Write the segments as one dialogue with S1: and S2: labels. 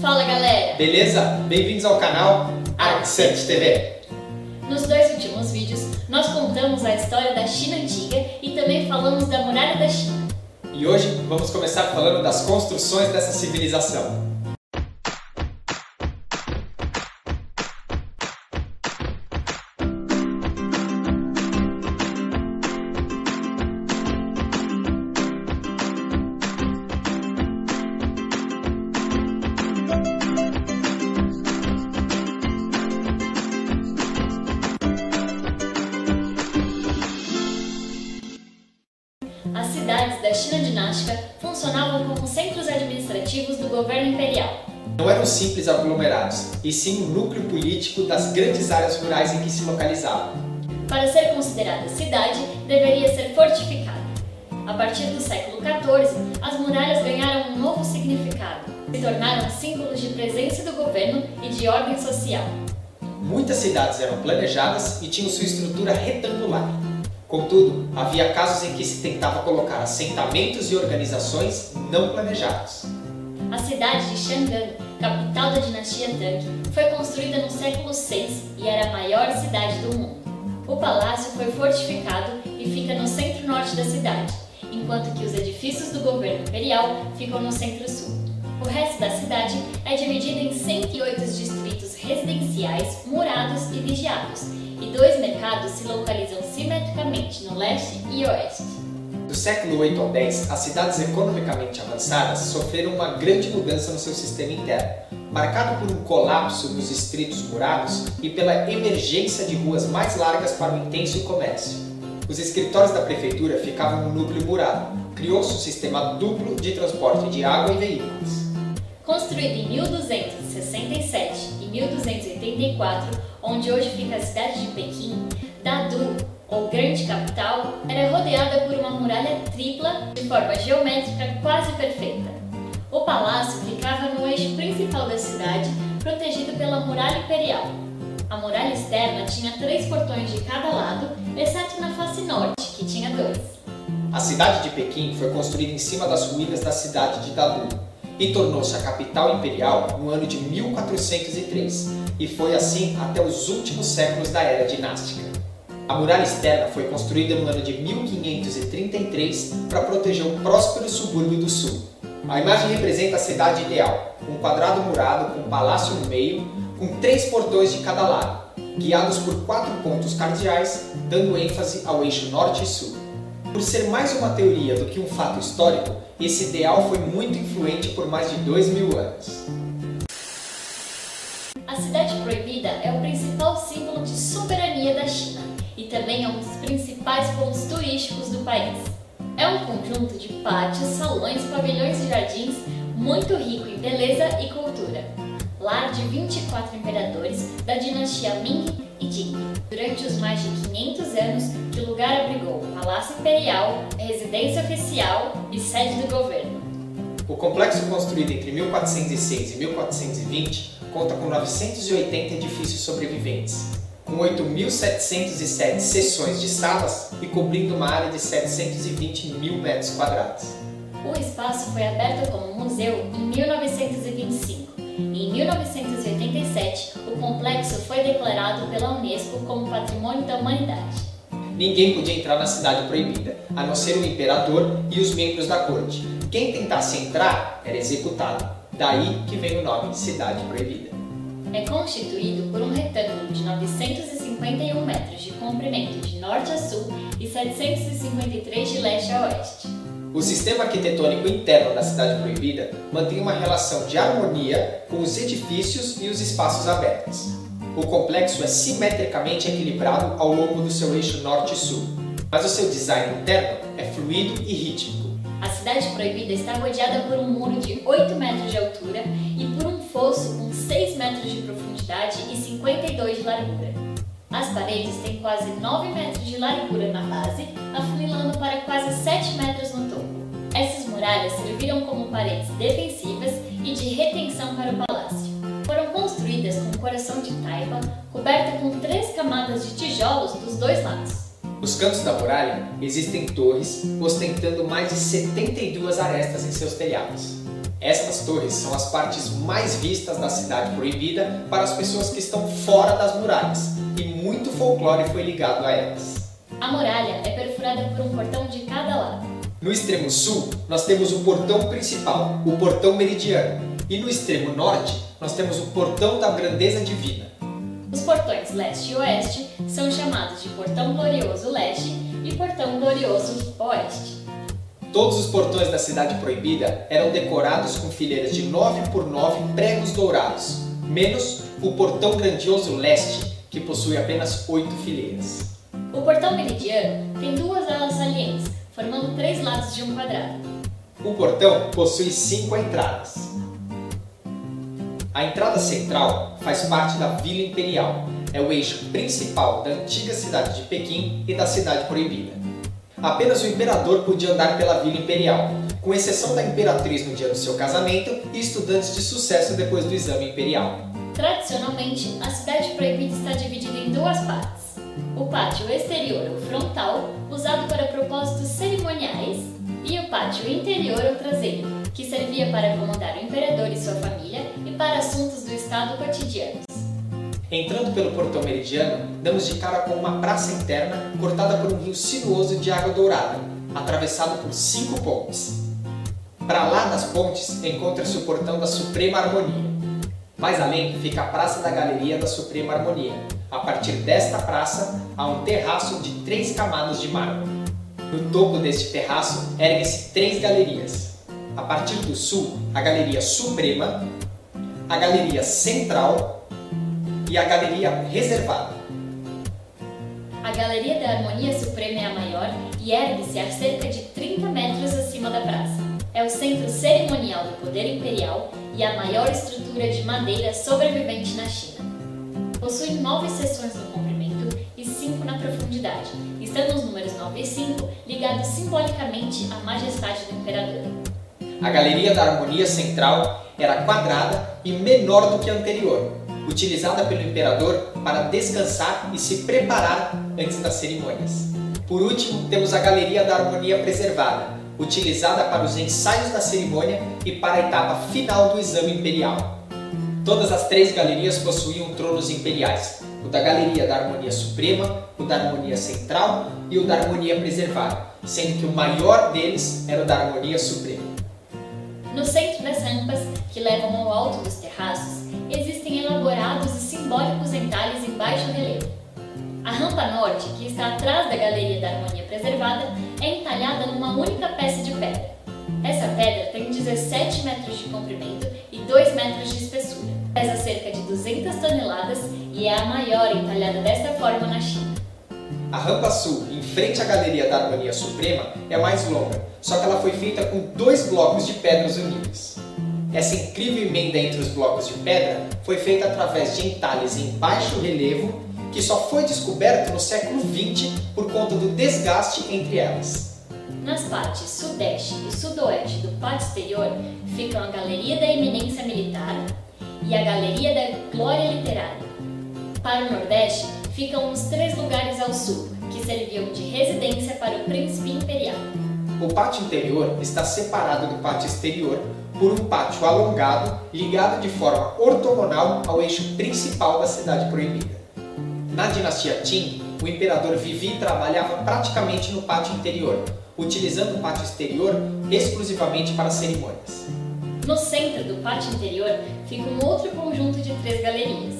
S1: Fala galera!
S2: Beleza? Bem-vindos ao canal Arc7 TV.
S1: Nos dois últimos vídeos, nós contamos a história da China antiga e também falamos da muralha da China.
S2: E hoje vamos começar falando das construções dessa civilização.
S1: Funcionavam como centros administrativos do governo imperial.
S2: Não eram simples aglomerados, e sim o núcleo político das grandes áreas rurais em que se localizavam.
S1: Para ser considerada cidade, deveria ser fortificada. A partir do século XIV, as muralhas ganharam um novo significado. Se tornaram símbolos de presença do governo e de ordem social.
S2: Muitas cidades eram planejadas e tinham sua estrutura retangular. Contudo, havia casos em que se tentava colocar assentamentos e organizações não planejados.
S1: A cidade de Chang'an, capital da dinastia Tang, foi construída no século VI e era a maior cidade do mundo. O palácio foi fortificado e fica no centro-norte da cidade, enquanto que os edifícios do governo imperial ficam no centro-sul. O resto da cidade é dividido em 108 distritos residenciais, murados e vigiados, e dois mercados se localizam simetricamente no leste e oeste.
S2: Do século 8 ao 10, as cidades economicamente avançadas sofreram uma grande mudança no seu sistema interno, marcado por um colapso dos distritos murados e pela emergência de ruas mais largas para o intenso comércio. Os escritórios da prefeitura ficavam no núcleo murado. Criou-se um sistema duplo de transporte de água e veículos.
S1: Construído em 1267 e 1284, onde hoje fica a cidade de Pequim, Dadu, ou grande capital, era rodeada por uma muralha tripla de forma geométrica quase perfeita. O palácio ficava no eixo principal da cidade, protegido pela muralha imperial. A muralha externa tinha três portões de cada lado, exceto na face norte, que tinha dois.
S2: A cidade de Pequim foi construída em cima das ruínas da cidade de Dadu e tornou-se a capital imperial no ano de 1403, e foi assim até os últimos séculos da era dinástica. A muralha externa foi construída no ano de 1533 para proteger o próspero subúrbio do sul. A imagem representa a cidade ideal, um quadrado murado com um palácio no meio, com três portões de cada lado, guiados por quatro pontos cardeais, dando ênfase ao eixo norte e sul. Por ser mais uma teoria do que um fato histórico, esse ideal foi muito influente por mais de dois mil anos.
S1: A Cidade Proibida é o turísticos do país. É um conjunto de pátios, salões, pavilhões e jardins muito rico em beleza e cultura. Lar de 24 imperadores da dinastia Ming e Jing. Durante os mais de 500 anos que o lugar abrigou Palácio Imperial, residência oficial e sede do governo.
S2: O complexo construído entre 1406 e 1420 conta com 980 edifícios sobreviventes, com 8.707 seções de salas e cobrindo uma área de 720 mil metros quadrados.
S1: O espaço foi aberto como museu em 1925 e em 1987 o complexo foi declarado pela Unesco como Patrimônio da Humanidade.
S2: Ninguém podia entrar na cidade proibida, a não ser o imperador e os membros da corte. Quem tentasse entrar era executado. Daí que vem o nome Cidade Proibida.
S1: É constituído por um retângulo de 951 metros de comprimento de norte a sul e 753 de leste a oeste.
S2: O sistema arquitetônico interno da Cidade Proibida mantém uma relação de harmonia com os edifícios e os espaços abertos. O complexo é simetricamente equilibrado ao longo do seu eixo norte e sul, mas o seu design interno é fluido e rítmico.
S1: A cidade proibida está rodeada por um muro de 8 metros de altura e por um fosso com 6 metros de profundidade e 52 de largura. As paredes têm quase 9 metros de largura na base, afunilando para quase 7 metros no topo. Essas muralhas serviram como paredes defensivas e de retenção para o palácio. Foram construídas com coração de taipa, coberta com três camadas de tijolos dos dois lados.
S2: Nos cantos da muralha existem torres ostentando mais de 72 arestas em seus telhados. Essas torres são as partes mais vistas da cidade proibida para as pessoas que estão fora das muralhas, e muito folclore foi ligado a elas.
S1: A muralha é perfurada por um portão de cada lado.
S2: No extremo sul, nós temos o portão principal, o portão meridiano, e no extremo norte, nós temos o portão da grandeza divina.
S1: Os portões leste e oeste são chamados de portão glorioso leste e portão glorioso oeste.
S2: Todos os portões da cidade proibida eram decorados com fileiras de 9 por 9 pregos dourados, menos o portão grandioso leste, que possui apenas 8 fileiras.
S1: O portão meridiano tem duas alas salientes, formando três lados de um quadrado.
S2: O portão possui cinco entradas. A entrada central faz parte da Vila Imperial. É o eixo principal da antiga cidade de Pequim e da cidade proibida. Apenas o imperador podia andar pela Vila Imperial, com exceção da imperatriz no dia do seu casamento e estudantes de sucesso depois do exame imperial.
S1: Tradicionalmente, a cidade proibida está dividida em duas partes. O pátio exterior ou frontal, usado para propósitos cerimoniais, e o pátio interior ou traseiro, que servia para acomodar o imperador e sua família e para assuntos do estado cotidianos.
S2: Entrando pelo portão meridiano, damos de cara com uma praça interna cortada por um rio sinuoso de água dourada, atravessado por cinco pontes. Para lá das pontes encontra-se o portão da Suprema Harmonia. Mais além fica a Praça da Galeria da Suprema Harmonia. A partir desta praça há um terraço de três camadas de mármore. No topo deste terraço erguem-se três galerias. A partir do sul, a Galeria Suprema, a Galeria Central e a Galeria Reservada.
S1: A Galeria da Harmonia Suprema é a maior e ergue-se a cerca de 30 metros acima da praça. É o centro cerimonial do poder imperial e a maior estrutura de madeira sobrevivente na China. Possui nove seções no comprimento e cinco na profundidade, estando os números 9 e 5 ligados simbolicamente à majestade do imperador.
S2: A Galeria da Harmonia Central era quadrada e menor do que a anterior, utilizada pelo imperador para descansar e se preparar antes das cerimônias. Por último, temos a Galeria da Harmonia Preservada, utilizada para os ensaios da cerimônia e para a etapa final do exame imperial. Todas as três galerias possuíam tronos imperiais, o da Galeria da Harmonia Suprema, o da Harmonia Central e o da Harmonia Preservada, sendo que o maior deles era o da Harmonia Suprema.
S1: No centro das rampas, que levam ao alto dos terraços, simbólicos entalhes em baixo relevo. A rampa norte, que está atrás da Galeria da Harmonia Preservada, é entalhada numa única peça de pedra. Essa pedra tem 17 metros de comprimento e 2 metros de espessura. Pesa cerca de 200 toneladas e é a maior entalhada desta forma na China.
S2: A rampa sul, em frente à Galeria da Harmonia Suprema, é mais longa, só que ela foi feita com dois blocos de pedras unidas. Essa incrível emenda entre os blocos de pedra foi feita através de entalhes em baixo relevo que só foi descoberto no século XX por conta do desgaste entre elas.
S1: Nas partes sudeste e sudoeste do pátio exterior ficam a Galeria da Eminência Militar e a Galeria da Glória Literária. Para o nordeste ficam os três lugares ao sul, que serviam de residência para o príncipe imperial.
S2: O pátio interior está separado do pátio exterior por um pátio alongado ligado de forma ortogonal ao eixo principal da cidade proibida. Na dinastia Qing, o imperador vivia e trabalhava praticamente no pátio interior, utilizando o pátio exterior exclusivamente para cerimônias.
S1: No centro do pátio interior fica um outro conjunto de três galerias.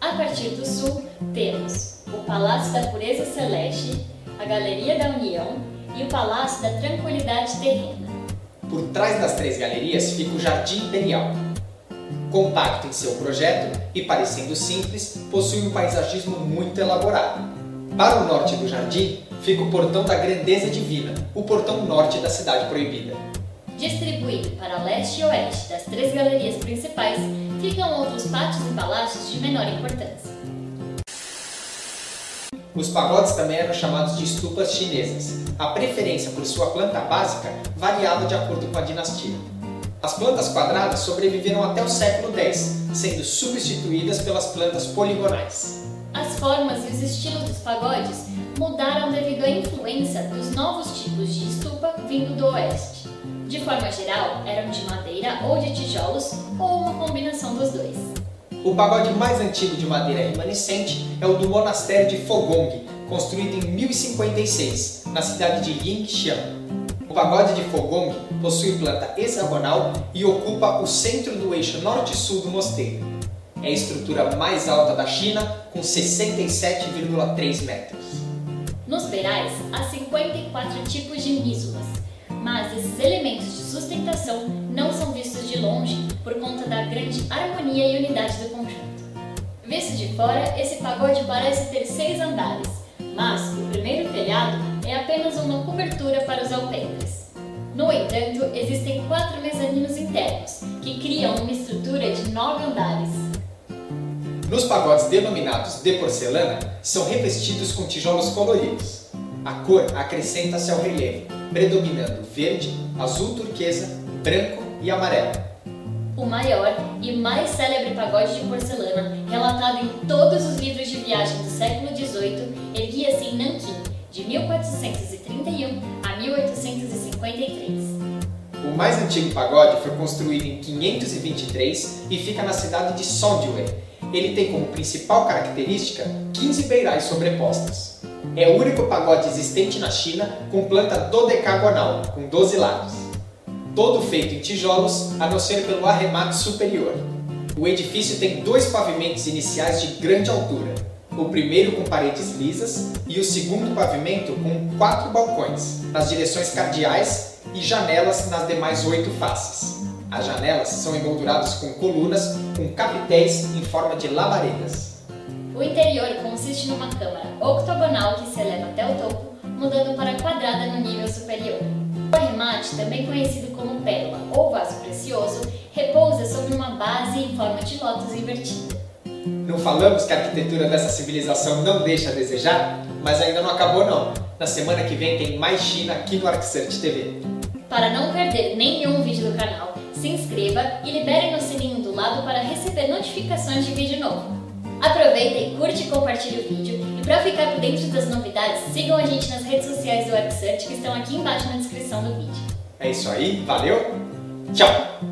S1: A partir do sul, temos o Palácio da Pureza Celeste, a Galeria da União e o Palácio da Tranquilidade Terrena.
S2: Por trás das três galerias fica o Jardim Imperial. Compacto em seu projeto e parecendo simples, possui um paisagismo muito elaborado. Para o norte do jardim fica o Portão da Grandeza Divina, o portão norte da Cidade Proibida.
S1: Distribuído para leste e oeste das três galerias principais, ficam outros pátios e palácios de menor importância.
S2: Os pagodes também eram chamados de estupas chinesas. A preferência por sua planta básica variava de acordo com a dinastia. As plantas quadradas sobreviveram até o século X, sendo substituídas pelas plantas poligonais.
S1: As formas e os estilos dos pagodes mudaram devido à influência dos novos tipos de estupa vindo do oeste. De forma geral, eram de madeira ou de tijolos ou uma combinação dos dois.
S2: O pagode mais antigo de madeira remanescente é o do monastério de Fogong, construído em 1056, na cidade de Yingxiang. O pagode de Fogong possui planta hexagonal e ocupa o centro do eixo norte-sul do mosteiro. É a estrutura mais alta da China, com 67,3 metros.
S1: Nos beirais, há 54 tipos de mísulas, mas esses elementos de sustentação não são vistos de longe por conta da grande harmonia e unidade do conjunto. Visto de fora, esse pagode parece ter seis andares, mas o primeiro telhado é apenas uma cobertura para os alpendres. No entanto, existem quatro mezaninos internos, que criam uma estrutura de nove andares.
S2: Nos pagodes denominados de porcelana, são revestidos com tijolos coloridos. A cor acrescenta-se ao relevo, predominando verde, azul turquesa, branco e amarelo.
S1: O maior e mais célebre pagode de porcelana, relatado em todos os livros de viagem do século XVIII, erguia-se em Nanquim, de 1431 a 1853.
S2: O mais antigo pagode foi construído em 523 e fica na cidade de Sondway. Ele tem como principal característica 15 beirais sobrepostas. É o único pagode existente na China com planta dodecagonal, com 12 lados. Todo feito em tijolos, a não ser pelo arremate superior. O edifício tem dois pavimentos iniciais de grande altura, o primeiro com paredes lisas e o segundo pavimento com quatro balcões, nas direções cardeais e janelas nas demais oito faces. As janelas são emolduradas com colunas com capitéis em forma de labaredas.
S1: O interior consiste numa câmara octogonal que se eleva até o topo, mudando para quadrada no nível superior. O arremate, também conhecido como pérola ou vaso precioso, repousa sobre uma base em forma de lótus invertida.
S2: Não falamos que a arquitetura dessa civilização não deixa a desejar? Mas ainda não acabou não. Na semana que vem tem mais China aqui no ArcSearch TV.
S1: Para não perder nenhum vídeo do canal, se inscreva e libere no sininho do lado para receber notificações de vídeo novo. Aproveita e curte e compartilhe o vídeo. E para ficar por dentro das novidades, sigam a gente nas redes sociais do ArcSearch que estão aqui embaixo na descrição do vídeo.
S2: É isso aí, valeu, tchau!